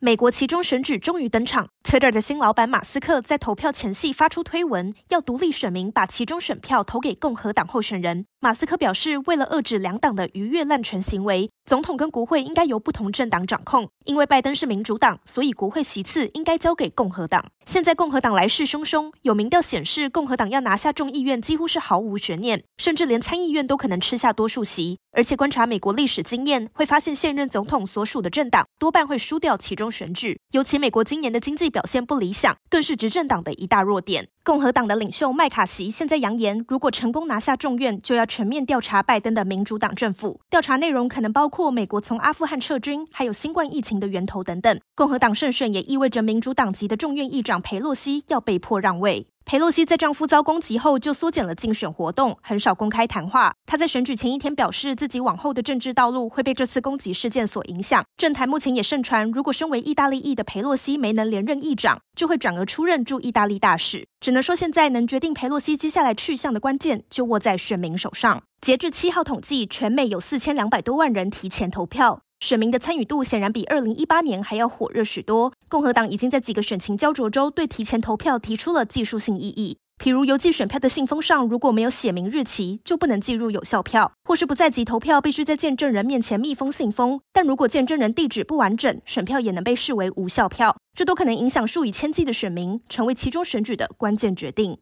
美国期中选举终于登场，Twitter 的新老板马斯克在投票前夕发出推文，要独立选民把期中选票投给共和党候选人。马斯克表示，为了遏制两党的逾越滥权行为，总统跟国会应该由不同政党掌控。因为拜登是民主党，所以国会席次应该交给共和党。现在共和党来势汹汹，有民调显示，共和党要拿下众议院几乎是毫无悬念，甚至连参议院都可能吃下多数席。而且观察美国历史经验，会发现现任总统所属的政党多半会输掉其中选举，尤其美国今年的经济表现不理想，更是执政党的一大弱点。共和党的领袖麦卡锡现在扬言，如果成功拿下众院，就要全面调查拜登的民主党政府。调查内容可能包括美国从阿富汗撤军，还有新冠疫情的源头等等。共和党胜选也意味着民主党籍的众院议长佩洛西要被迫让位。裴洛西在丈夫遭攻击后就缩减了竞选活动，很少公开谈话。她在选举前一天表示，自己往后的政治道路会被这次攻击事件所影响。政坛目前也盛传，如果身为意大利裔的裴洛西没能连任议长，就会转而出任驻意大利大使。只能说，现在能决定裴洛西接下来去向的关键，就握在选民手上。截至七号统计，全美有四千两百多万人提前投票。选民的参与度显然比二零一八年还要火热许多。共和党已经在几个选情焦灼州对提前投票提出了技术性异议，譬如邮寄选票的信封上如果没有写明日期，就不能计入有效票；或是不在即投票必须在见证人面前密封信封，但如果见证人地址不完整，选票也能被视为无效票。这都可能影响数以千计的选民，成为其中选举的关键决定。